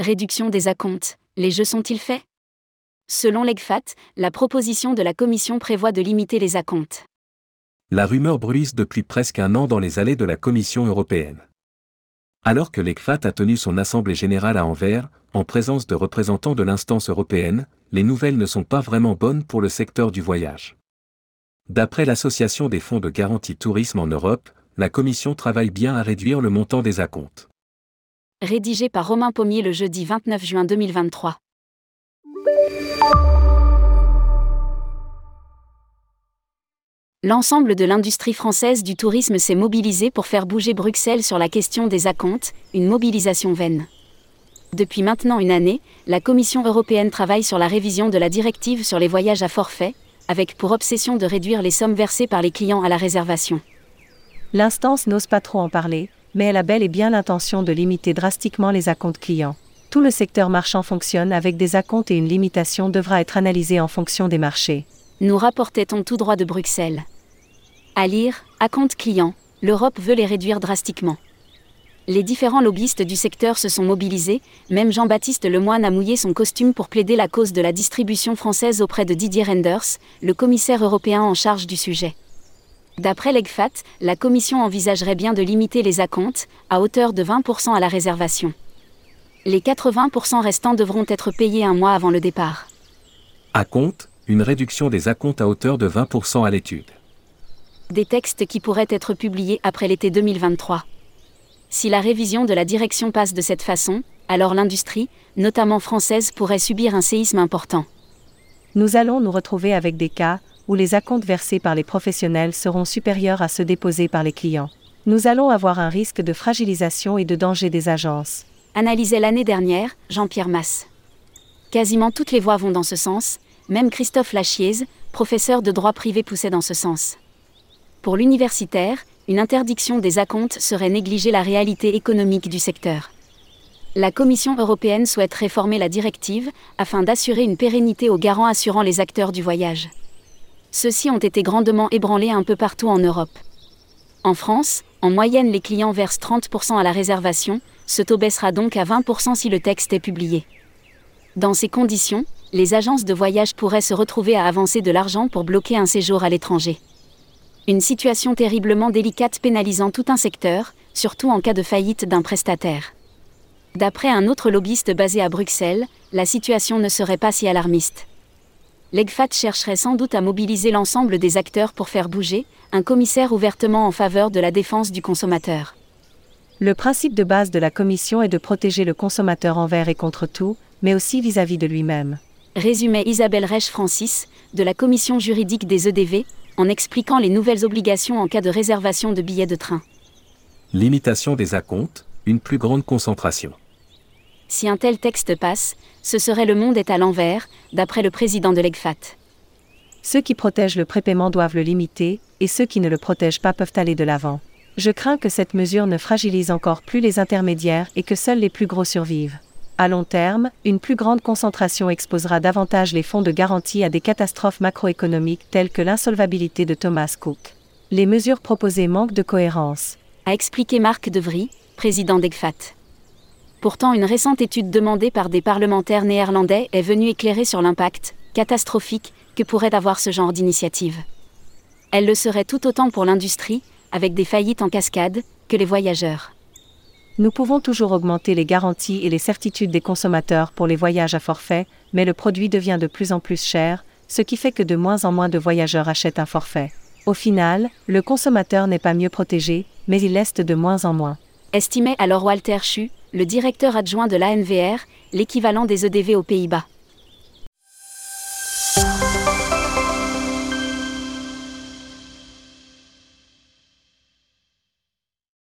Réduction des acomptes, les jeux sont-ils faits? Selon l'EGFAT, la proposition de la Commission prévoit de limiter les acomptes. La rumeur bruise depuis presque un an dans les allées de la Commission européenne. Alors que l'EGFAT a tenu son assemblée générale à Anvers, en présence de représentants de l'instance européenne, les nouvelles ne sont pas vraiment bonnes pour le secteur du voyage. D'après l'Association des fonds de garantie tourisme en Europe, la Commission travaille bien à réduire le montant des acomptes. Rédigé par Romain Pommier le jeudi 29 juin 2023. L'ensemble de l'industrie française du tourisme s'est mobilisé pour faire bouger Bruxelles sur la question des acomptes, une mobilisation vaine. Depuis maintenant une année, la Commission européenne travaille sur la révision de la directive sur les voyages à forfait, avec pour obsession de réduire les sommes versées par les clients à la réservation. L'instance n'ose pas trop en parler, mais elle a bel et bien l'intention de limiter drastiquement les acomptes clients. Tout le secteur marchand fonctionne avec des acomptes et une limitation devra être analysée en fonction des marchés nous rapportait-on tout droit de Bruxelles. À lire, à compte client, l'Europe veut les réduire drastiquement. Les différents lobbyistes du secteur se sont mobilisés, même Jean-Baptiste Lemoine a mouillé son costume pour plaider la cause de la distribution française auprès de Didier Renders, le commissaire européen en charge du sujet. D'après l'EGFAT, la Commission envisagerait bien de limiter les acomptes, à hauteur de 20% à la réservation. Les 80% restants devront être payés un mois avant le départ. À compte, une réduction des acomptes à hauteur de 20% à l'étude. Des textes qui pourraient être publiés après l'été 2023. Si la révision de la direction passe de cette façon, alors l'industrie, notamment française, pourrait subir un séisme important. Nous allons nous retrouver avec des cas où les acomptes versés par les professionnels seront supérieurs à ceux déposés par les clients. Nous allons avoir un risque de fragilisation et de danger des agences. Analysait l'année dernière Jean-Pierre Masse. Quasiment toutes les voix vont dans ce sens, même Christophe Lachiez, professeur de droit privé, poussait dans ce sens. Pour l'universitaire, une interdiction des acomptes serait négliger la réalité économique du secteur. La Commission européenne souhaite réformer la directive afin d'assurer une pérennité aux garants assurant les acteurs du voyage. Ceux-ci ont été grandement ébranlés un peu partout en Europe. En France, en moyenne les clients versent 30% à la réservation, ce taux baissera donc à 20% si le texte est publié. Dans ces conditions, les agences de voyage pourraient se retrouver à avancer de l'argent pour bloquer un séjour à l'étranger. Une situation terriblement délicate pénalisant tout un secteur, surtout en cas de faillite d'un prestataire. D'après un autre lobbyiste basé à Bruxelles, la situation ne serait pas si alarmiste. L'EGFAT chercherait sans doute à mobiliser l'ensemble des acteurs pour faire bouger, un commissaire ouvertement en faveur de la défense du consommateur. Le principe de base de la Commission est de protéger le consommateur envers et contre tout, mais aussi vis-à-vis -vis de lui-même résumait Isabelle Reich-Francis, de la commission juridique des EDV, en expliquant les nouvelles obligations en cas de réservation de billets de train. Limitation des acomptes, une plus grande concentration. Si un tel texte passe, ce serait le monde est à l'envers, d'après le président de l'EGFAT. Ceux qui protègent le prépaiement doivent le limiter, et ceux qui ne le protègent pas peuvent aller de l'avant. Je crains que cette mesure ne fragilise encore plus les intermédiaires et que seuls les plus gros survivent. À long terme, une plus grande concentration exposera davantage les fonds de garantie à des catastrophes macroéconomiques telles que l'insolvabilité de Thomas Cook. Les mesures proposées manquent de cohérence. A expliqué Marc Devry, président d'EGFAT. Pourtant, une récente étude demandée par des parlementaires néerlandais est venue éclairer sur l'impact, catastrophique, que pourrait avoir ce genre d'initiative. Elle le serait tout autant pour l'industrie, avec des faillites en cascade, que les voyageurs. Nous pouvons toujours augmenter les garanties et les certitudes des consommateurs pour les voyages à forfait, mais le produit devient de plus en plus cher, ce qui fait que de moins en moins de voyageurs achètent un forfait. Au final, le consommateur n'est pas mieux protégé, mais il l'est de moins en moins. Estimait alors Walter Schu, le directeur adjoint de l'ANVR, l'équivalent des EDV aux Pays-Bas.